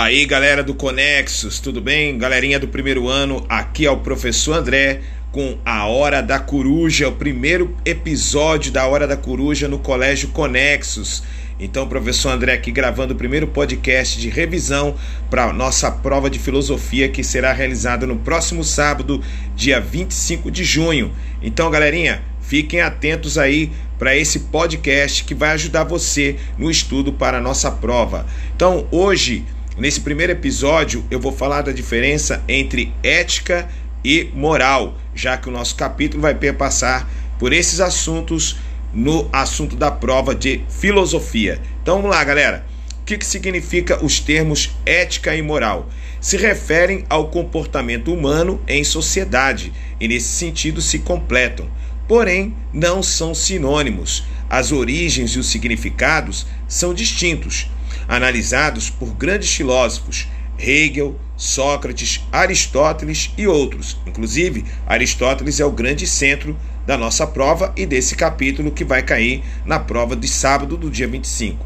Aí, galera do Conexos, tudo bem? Galerinha do primeiro ano, aqui é o professor André com a Hora da Coruja, o primeiro episódio da Hora da Coruja no Colégio Conexos. Então, professor André aqui gravando o primeiro podcast de revisão para a nossa prova de filosofia que será realizada no próximo sábado, dia 25 de junho. Então, galerinha, fiquem atentos aí para esse podcast que vai ajudar você no estudo para a nossa prova. Então, hoje Nesse primeiro episódio, eu vou falar da diferença entre ética e moral, já que o nosso capítulo vai perpassar por esses assuntos no assunto da prova de filosofia. Então vamos lá, galera. O que, que significa os termos ética e moral? Se referem ao comportamento humano em sociedade e, nesse sentido, se completam. Porém, não são sinônimos. As origens e os significados são distintos analisados por grandes filósofos, Hegel, Sócrates, Aristóteles e outros. Inclusive, Aristóteles é o grande centro da nossa prova e desse capítulo que vai cair na prova de sábado do dia 25.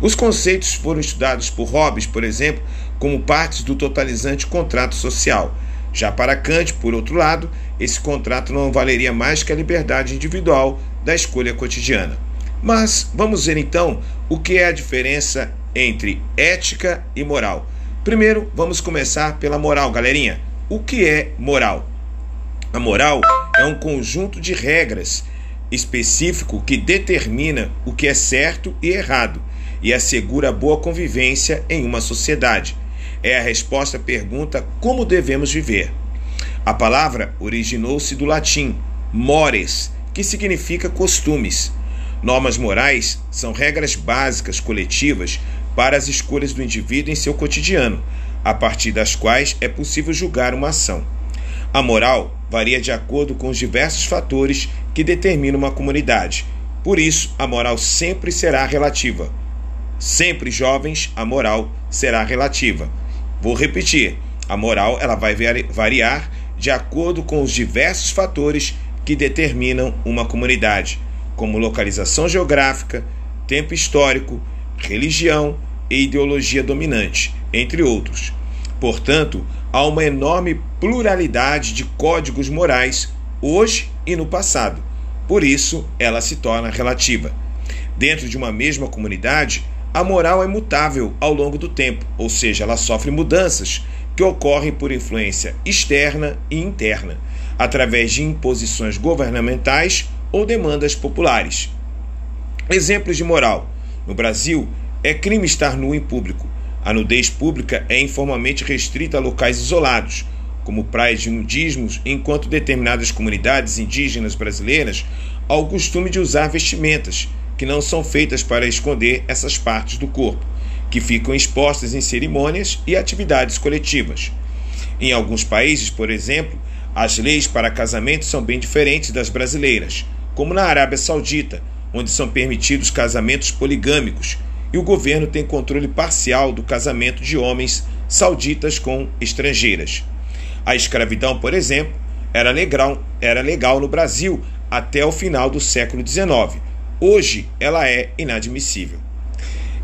Os conceitos foram estudados por Hobbes, por exemplo, como partes do totalizante contrato social. Já para Kant, por outro lado, esse contrato não valeria mais que a liberdade individual da escolha cotidiana. Mas vamos ver então o que é a diferença entre ética e moral. Primeiro, vamos começar pela moral, galerinha. O que é moral? A moral é um conjunto de regras específico que determina o que é certo e errado e assegura boa convivência em uma sociedade. É a resposta à pergunta como devemos viver. A palavra originou-se do latim mores, que significa costumes. Normas morais são regras básicas coletivas para as escolhas do indivíduo em seu cotidiano, a partir das quais é possível julgar uma ação. A moral varia de acordo com os diversos fatores que determinam uma comunidade. Por isso, a moral sempre será relativa. Sempre jovens, a moral será relativa. Vou repetir: a moral ela vai variar de acordo com os diversos fatores que determinam uma comunidade, como localização geográfica, tempo histórico, religião e ideologia dominante, entre outros. Portanto, há uma enorme pluralidade de códigos morais hoje e no passado. Por isso, ela se torna relativa. Dentro de uma mesma comunidade, a moral é mutável ao longo do tempo, ou seja, ela sofre mudanças que ocorrem por influência externa e interna, através de imposições governamentais ou demandas populares. Exemplos de moral: no Brasil, é crime estar nu em público. A nudez pública é informalmente restrita a locais isolados, como praias de nudismos, enquanto determinadas comunidades indígenas brasileiras há o costume de usar vestimentas que não são feitas para esconder essas partes do corpo, que ficam expostas em cerimônias e atividades coletivas. Em alguns países, por exemplo, as leis para casamento são bem diferentes das brasileiras, como na Arábia Saudita, onde são permitidos casamentos poligâmicos e o governo tem controle parcial do casamento de homens sauditas com estrangeiras. A escravidão, por exemplo, era legal, era legal no Brasil até o final do século XIX. Hoje ela é inadmissível.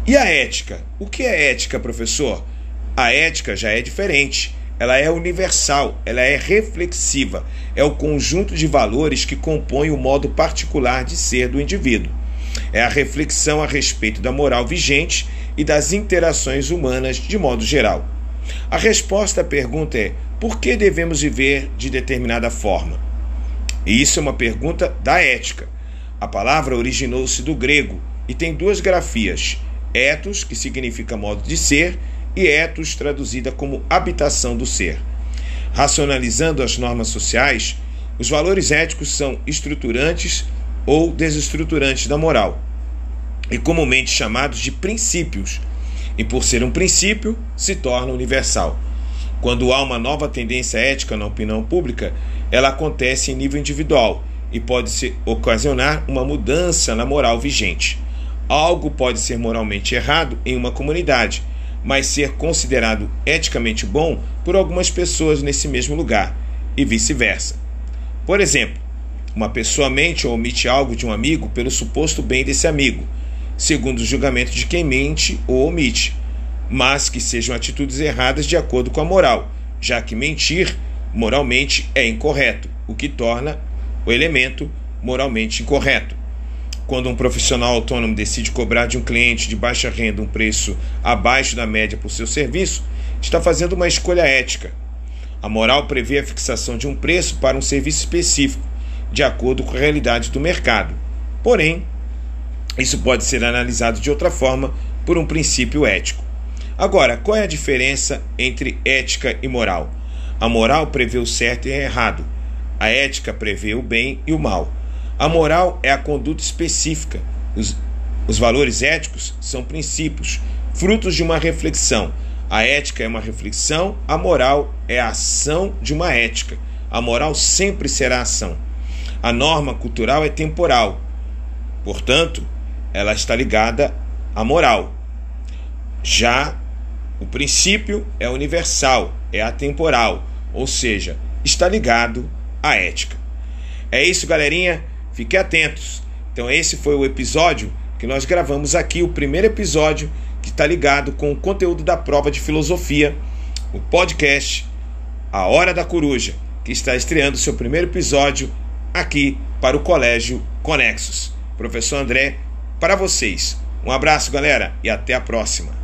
E a ética? O que é ética, professor? A ética já é diferente. Ela é universal, ela é reflexiva, é o conjunto de valores que compõe o modo particular de ser do indivíduo. É a reflexão a respeito da moral vigente e das interações humanas de modo geral. A resposta à pergunta é: por que devemos viver de determinada forma? E isso é uma pergunta da ética. A palavra originou-se do grego e tem duas grafias: ethos, que significa modo de ser, e ethos, traduzida como habitação do ser. Racionalizando as normas sociais, os valores éticos são estruturantes ou desestruturantes da moral, e comumente chamados de princípios, e por ser um princípio, se torna universal. Quando há uma nova tendência ética na opinião pública, ela acontece em nível individual e pode se ocasionar uma mudança na moral vigente. Algo pode ser moralmente errado em uma comunidade, mas ser considerado eticamente bom por algumas pessoas nesse mesmo lugar, e vice-versa. Por exemplo, uma pessoa mente ou omite algo de um amigo pelo suposto bem desse amigo, segundo o julgamento de quem mente ou omite. mas que sejam atitudes erradas de acordo com a moral, já que mentir moralmente é incorreto, o que torna o elemento moralmente incorreto. Quando um profissional autônomo decide cobrar de um cliente de baixa renda um preço abaixo da média por seu serviço, está fazendo uma escolha ética. A moral prevê a fixação de um preço para um serviço específico, de acordo com a realidade do mercado. Porém, isso pode ser analisado de outra forma por um princípio ético. Agora, qual é a diferença entre ética e moral? A moral prevê o certo e o errado. A ética prevê o bem e o mal. A moral é a conduta específica. Os, os valores éticos são princípios, frutos de uma reflexão. A ética é uma reflexão, a moral é a ação de uma ética. A moral sempre será ação. A norma cultural é temporal, portanto, ela está ligada à moral. Já o princípio é universal, é atemporal, ou seja, está ligado à ética. É isso, galerinha. Fiquem atentos. Então, esse foi o episódio que nós gravamos aqui, o primeiro episódio que está ligado com o conteúdo da prova de filosofia, o podcast A Hora da Coruja, que está estreando seu primeiro episódio aqui para o Colégio Conexos. Professor André, para vocês. Um abraço, galera, e até a próxima.